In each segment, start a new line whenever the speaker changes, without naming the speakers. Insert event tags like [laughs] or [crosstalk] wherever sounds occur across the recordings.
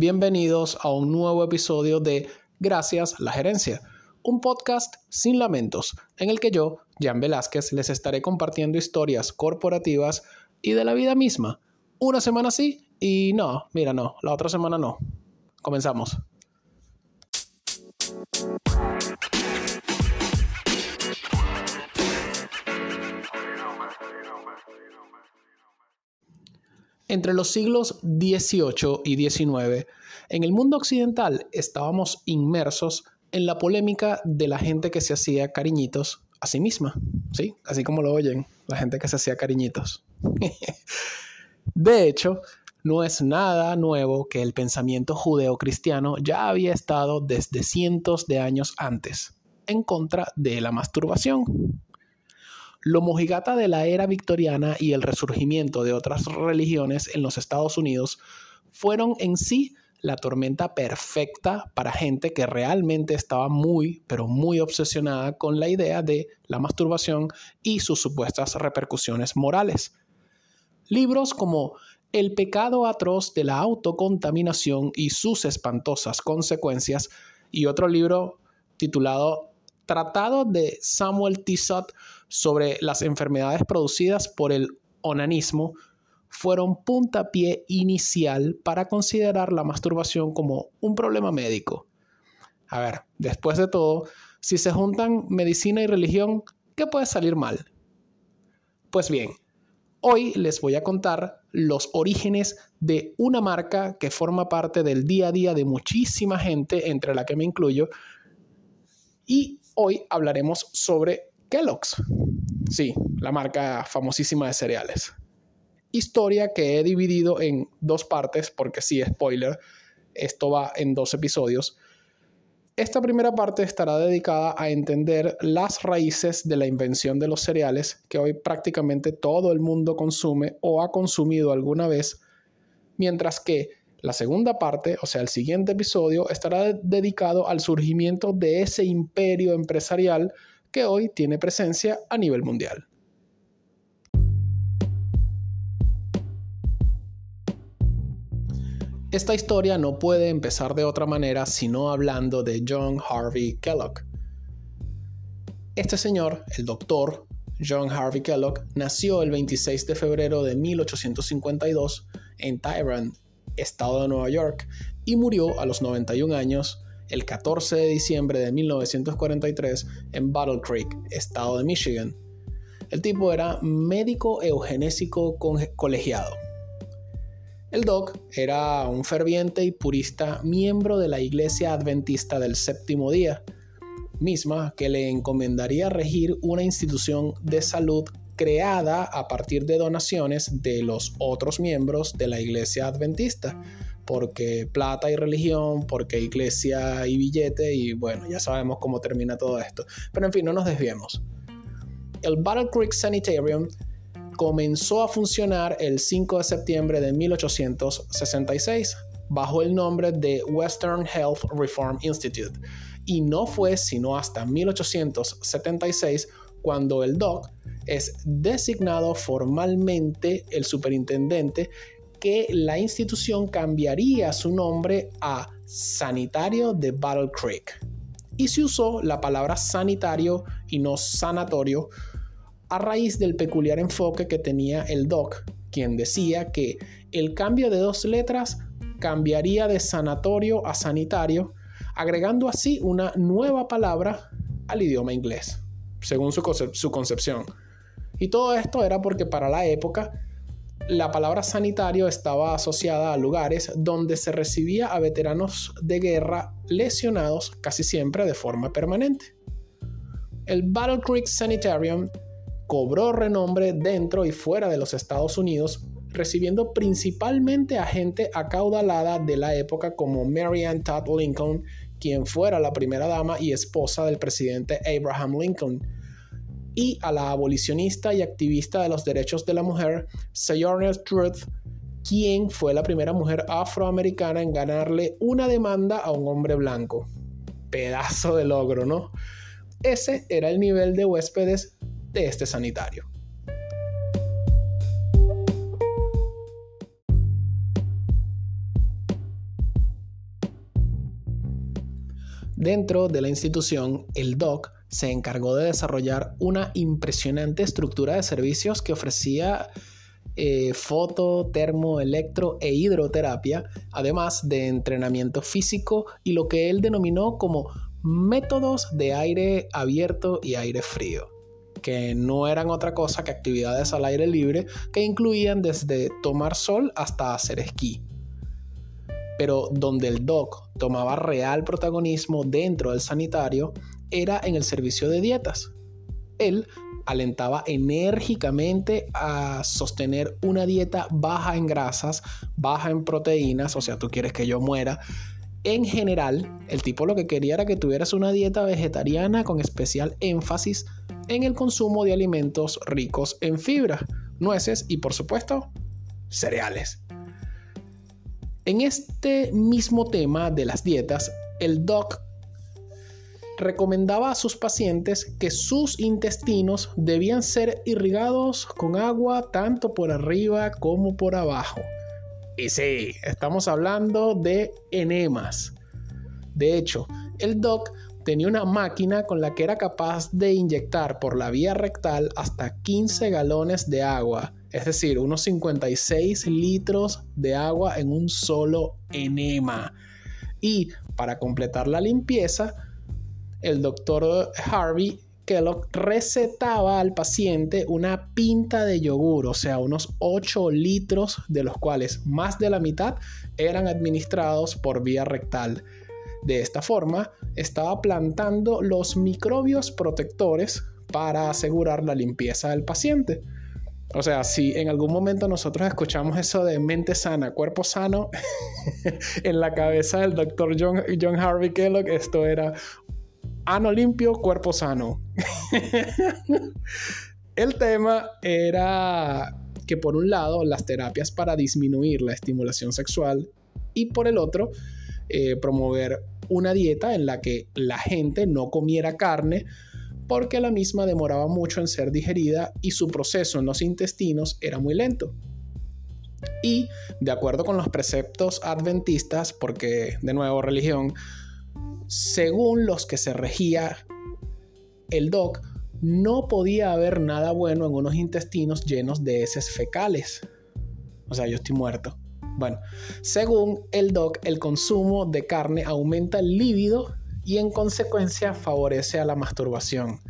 Bienvenidos a un nuevo episodio de Gracias la Gerencia, un podcast sin lamentos, en el que yo, Jan Velázquez, les estaré compartiendo historias corporativas y de la vida misma. Una semana sí y no, mira, no, la otra semana no. Comenzamos. Entre los siglos XVIII y XIX, en el mundo occidental estábamos inmersos en la polémica de la gente que se hacía cariñitos a sí misma, ¿sí? Así como lo oyen, la gente que se hacía cariñitos. [laughs] de hecho, no es nada nuevo que el pensamiento judeocristiano ya había estado desde cientos de años antes en contra de la masturbación. Lo mojigata de la era victoriana y el resurgimiento de otras religiones en los Estados Unidos fueron en sí la tormenta perfecta para gente que realmente estaba muy, pero muy obsesionada con la idea de la masturbación y sus supuestas repercusiones morales. Libros como El pecado atroz de la autocontaminación y sus espantosas consecuencias y otro libro titulado Tratado de Samuel Tissot sobre las enfermedades producidas por el onanismo fueron puntapié inicial para considerar la masturbación como un problema médico. A ver, después de todo, si se juntan medicina y religión, ¿qué puede salir mal? Pues bien, hoy les voy a contar los orígenes de una marca que forma parte del día a día de muchísima gente, entre la que me incluyo, y hoy hablaremos sobre Kellogg's. Sí, la marca famosísima de cereales. Historia que he dividido en dos partes, porque sí, spoiler, esto va en dos episodios. Esta primera parte estará dedicada a entender las raíces de la invención de los cereales que hoy prácticamente todo el mundo consume o ha consumido alguna vez, mientras que la segunda parte, o sea, el siguiente episodio, estará dedicado al surgimiento de ese imperio empresarial que hoy tiene presencia a nivel mundial. Esta historia no puede empezar de otra manera sino hablando de John Harvey Kellogg. Este señor, el doctor John Harvey Kellogg, nació el 26 de febrero de 1852 en Tyrone, estado de Nueva York, y murió a los 91 años el 14 de diciembre de 1943 en Battle Creek, estado de Michigan. El tipo era médico eugenésico colegiado. El Doc era un ferviente y purista miembro de la Iglesia Adventista del Séptimo Día, misma que le encomendaría regir una institución de salud creada a partir de donaciones de los otros miembros de la Iglesia Adventista, porque plata y religión, porque iglesia y billete, y bueno, ya sabemos cómo termina todo esto. Pero en fin, no nos desviemos. El Battle Creek Sanitarium comenzó a funcionar el 5 de septiembre de 1866 bajo el nombre de Western Health Reform Institute y no fue sino hasta 1876 cuando el DOC es designado formalmente el superintendente que la institución cambiaría su nombre a Sanitario de Battle Creek. Y se usó la palabra sanitario y no sanatorio a raíz del peculiar enfoque que tenía el doc, quien decía que el cambio de dos letras cambiaría de sanatorio a sanitario, agregando así una nueva palabra al idioma inglés, según su, concepción. Y todo esto era porque para la época la palabra sanitario estaba asociada a lugares donde se recibía a veteranos de guerra lesionados casi siempre de forma permanente. El Battle Creek Sanitarium cobró renombre dentro y fuera de los Estados Unidos, recibiendo principalmente a gente acaudalada de la época como Mary Todd Lincoln, quien fuera la primera dama y esposa del presidente Abraham Lincoln, y a la abolicionista y activista de los derechos de la mujer, Sojourner Truth, quien fue la primera mujer afroamericana en ganarle una demanda a un hombre blanco. Pedazo de logro, ¿no? Ese era el nivel de huéspedes de este sanitario. Dentro de la institución, el DOC se encargó de desarrollar una impresionante estructura de servicios que ofrecía eh, foto, termo, electro e hidroterapia, además de entrenamiento físico y lo que él denominó como métodos de aire abierto y aire frío, que no eran otra cosa que actividades al aire libre que incluían desde tomar sol hasta hacer esquí. Pero donde el doc tomaba real protagonismo dentro del sanitario era en el servicio de dietas. Él alentaba enérgicamente a sostener una dieta baja en grasas, baja en proteínas, o sea, tú quieres que yo muera, en general, el tipo lo que quería era que tuvieras una dieta vegetariana con especial énfasis en el consumo de alimentos ricos en fibra, nueces y por supuesto cereales. En este mismo tema de las dietas, el doc recomendaba a sus pacientes que sus intestinos debían ser irrigados con agua tanto por arriba como por abajo y sí, estamos hablando de enemas. De hecho, el doc tenía una máquina con la que era capaz de inyectar por la vía rectal hasta 15 galones de agua, es decir, unos 56 litros de agua en un solo enema. Y para completar la limpieza, el doctor Harvey Kellogg recetaba al paciente una pinta de yogur, o sea, unos 8 litros, de los cuales más de la mitad eran administrados por vía rectal. De esta forma, estaba plantando los microbios protectores para asegurar la limpieza del paciente. O sea, si en algún momento nosotros escuchamos eso de mente sana, cuerpo sano, [laughs] en la cabeza del doctor John, John Harvey Kellogg, esto era ano limpio, cuerpo sano. [laughs] El tema era que por un lado las terapias para disminuir la estimulación sexual y por el otro eh, promover una dieta en la que la gente no comiera carne porque la misma demoraba mucho en ser digerida y su proceso en los intestinos era muy lento. Y de acuerdo con los preceptos adventistas, porque de nuevo religión, según los que se regía el DOC, no podía haber nada bueno en unos intestinos llenos de heces fecales. O sea, yo estoy muerto. Bueno, según el DOC, el consumo de carne aumenta el líbido y en consecuencia favorece a la masturbación.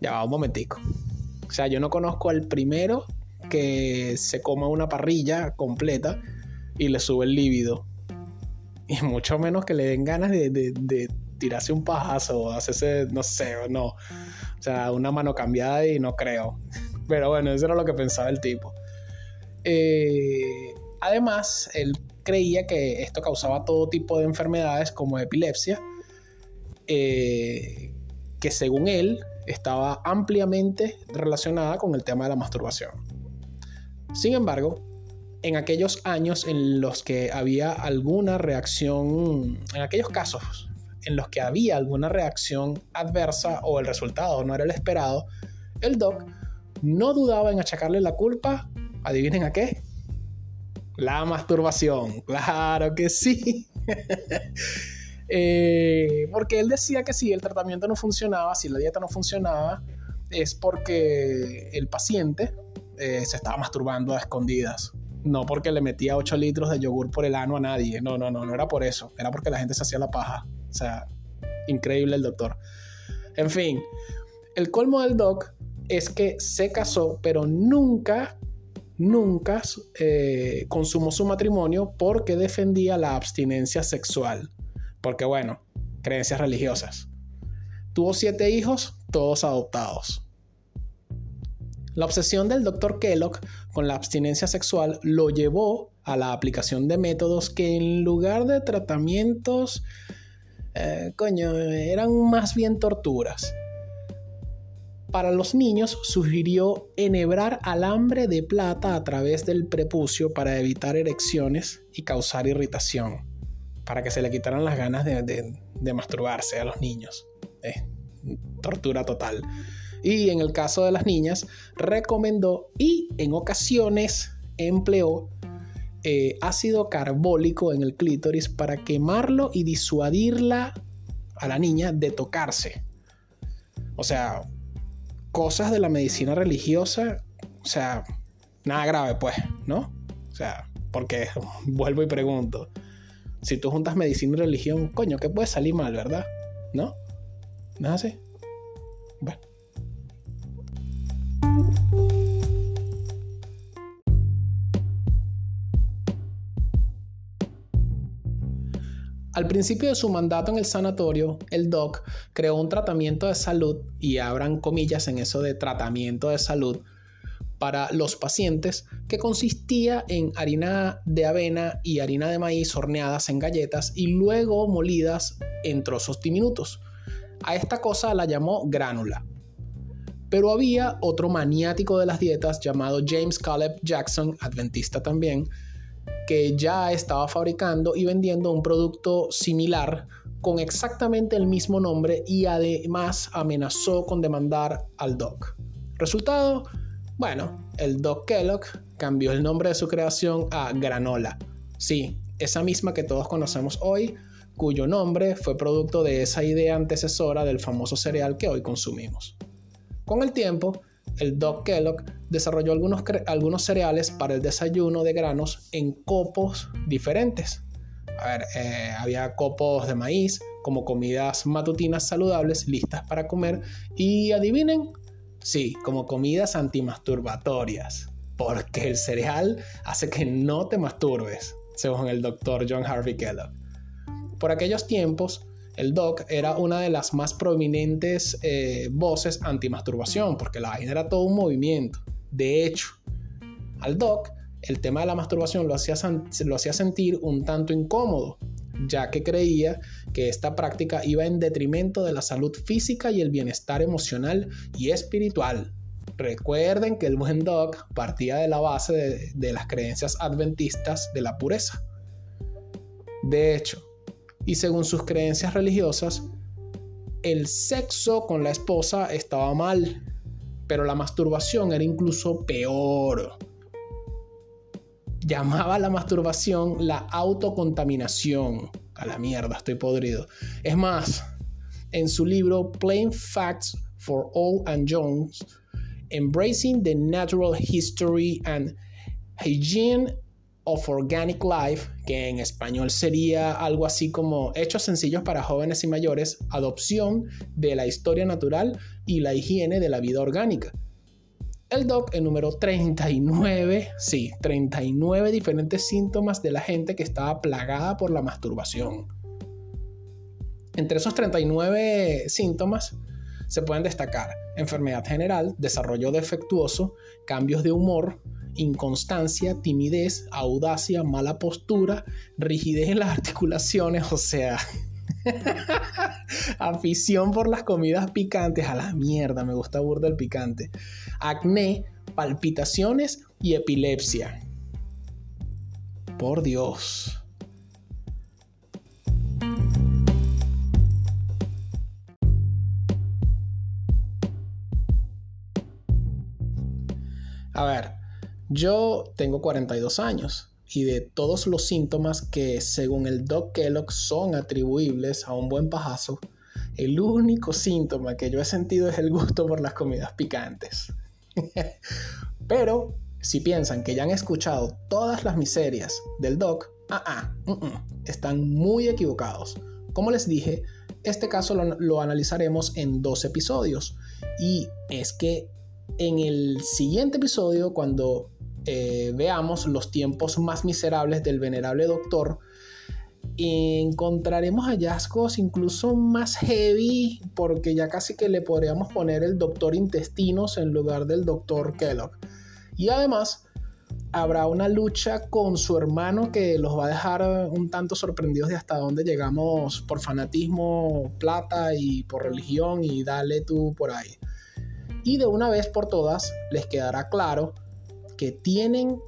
Ya va un momentico. O sea, yo no conozco al primero que se coma una parrilla completa y le sube el líbido y [laughs] mucho menos que le den ganas de, tirarse un pajazo o hacerse, no sé, no. O sea, una mano cambiada y no creo. [laughs] Pero bueno, eso era lo que pensaba el tipo. Eh, además, él creía que esto causaba todo tipo de enfermedades como epilepsia, eh, que según él estaba ampliamente relacionada con el tema de la masturbación. Sin embargo, en aquellos años en los que había alguna reacción, en aquellos casos en los que había alguna reacción adversa o el resultado no era el esperado, el doc no dudaba en achacarle la culpa, adivinen a qué, la masturbación, [laughs] claro que sí. Eh, porque él decía que si el tratamiento no funcionaba, si la dieta no funcionaba, es porque el paciente eh, se estaba masturbando a escondidas no porque le metía 8 litros de yogur por el ano a nadie. No, no, no, no era por eso. Era porque la gente se hacía la paja. O sea, increíble el doctor. En fin, el colmo del doc es que se casó, pero nunca, nunca eh, consumó su matrimonio porque defendía la abstinencia sexual. Porque bueno, creencias religiosas. Tuvo siete hijos, todos adoptados. La obsesión del Dr. Kellogg con la abstinencia sexual lo llevó a la aplicación de métodos que en lugar de tratamientos, eh, coño, eran más bien torturas. Para los niños sugirió enhebrar alambre de plata a través del prepucio para evitar erecciones y causar irritación, para que se le quitaran las ganas de, masturbarse a los niños. tortura total y en el caso de las niñas recomendó y en ocasiones empleó eh, ácido carbólico en el clítoris para quemarlo y disuadirla a la niña de tocarse. O sea, cosas de la medicina religiosa, o sea, nada grave pues, ¿no? O sea, porque [laughs] vuelvo y pregunto, si tú juntas medicina y religión, coño, ¿qué puede salir mal, verdad? ¿No? ¿No es así? Bueno. Al principio de su mandato en el sanatorio, el doc creó un tratamiento de salud, y abran comillas en eso de tratamiento de salud, para los pacientes que consistía en harina de avena y harina de maíz horneadas en galletas y luego molidas en trozos diminutos. A esta cosa la llamó gránula. Pero había otro maniático de las dietas llamado James Caleb Jackson, adventista también, que ya estaba fabricando y vendiendo un producto similar con exactamente el mismo nombre y además amenazó con demandar al Doc. Resultado, bueno, el Doc Kellogg cambió el nombre de su creación a Granola. Sí, esa misma que todos conocemos hoy, cuyo nombre fue producto de esa idea antecesora del famoso cereal que hoy consumimos. Con el tiempo, el Doc Kellogg desarrolló algunos, cereales para el desayuno de granos en copos diferentes. A ver, eh, había copos de maíz como comidas matutinas saludables listas para comer y adivinen, sí, como comidas antimasturbatorias, porque el cereal hace que no te masturbes, según el doctor John Harvey Kellogg. Por aquellos tiempos, el doc era una de las más prominentes eh, voces anti-masturbación, porque la vaina era todo un movimiento. De hecho, al doc el tema de la masturbación lo hacía, lo hacía sentir un tanto incómodo, ya que creía que esta práctica iba en detrimento de la salud física y el bienestar emocional y espiritual. Recuerden que el buen doc partía de la base de, de las creencias adventistas de la pureza. De hecho, y según sus creencias religiosas, el sexo con la esposa estaba mal, pero la masturbación era incluso peor. Llamaba la masturbación la autocontaminación. A la mierda, estoy podrido. Es más, en su libro Plain Facts for All and Jones, Embracing the Natural History and Hygiene of Organic Life, que en español sería algo así como Hechos sencillos para jóvenes y mayores, adopción de la historia natural y la higiene de la vida orgánica. El doc número 39, sí, 39 diferentes síntomas de la gente que estaba plagada por la masturbación. Entre esos 39 síntomas se pueden destacar enfermedad general, desarrollo defectuoso, cambios de humor, inconstancia, timidez, audacia, mala postura, rigidez en las articulaciones, [laughs] o sea, [laughs] afición por las comidas picantes, a la mierda, me gusta burda el picante, acné, palpitaciones y epilepsia. Por Dios. A ver, yo tengo 42 años y de todos los síntomas que según el Doc Kellogg son atribuibles a un buen pajazo, el único síntoma que yo he sentido es el gusto por las comidas picantes. [laughs] Pero si piensan que ya han escuchado todas las miserias del Doc, ah, mm, mm, están muy equivocados. Como les dije, este caso lo, lo analizaremos en dos episodios. Y es que en el siguiente episodio, cuando eh, veamos los tiempos más miserables del venerable doctor, encontraremos hallazgos incluso más heavy, porque ya casi que le podríamos poner el doctor intestinos en lugar del doctor Kellogg. Y además, habrá una lucha con su hermano que los va a dejar un tanto sorprendidos de hasta dónde llegamos por fanatismo, plata y por religión y dale tú por ahí. Y de una vez por todas les quedará claro que tienen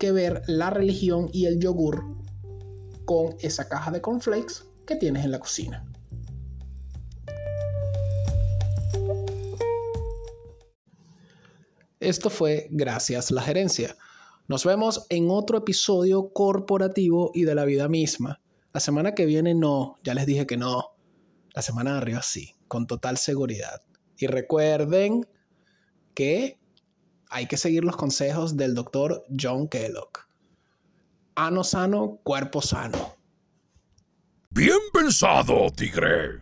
que ver la religión y el yogur con esa caja de cornflakes que tienes en la cocina. Esto fue Gracias la Gerencia. Nos vemos en otro episodio corporativo y de la vida misma. La semana que viene no, ya les dije que no. La semana de arriba sí, con total seguridad. Y recuerden que hay que seguir los consejos del doctor John Kellogg. Ano sano, cuerpo sano.
Bien pensado, tigre.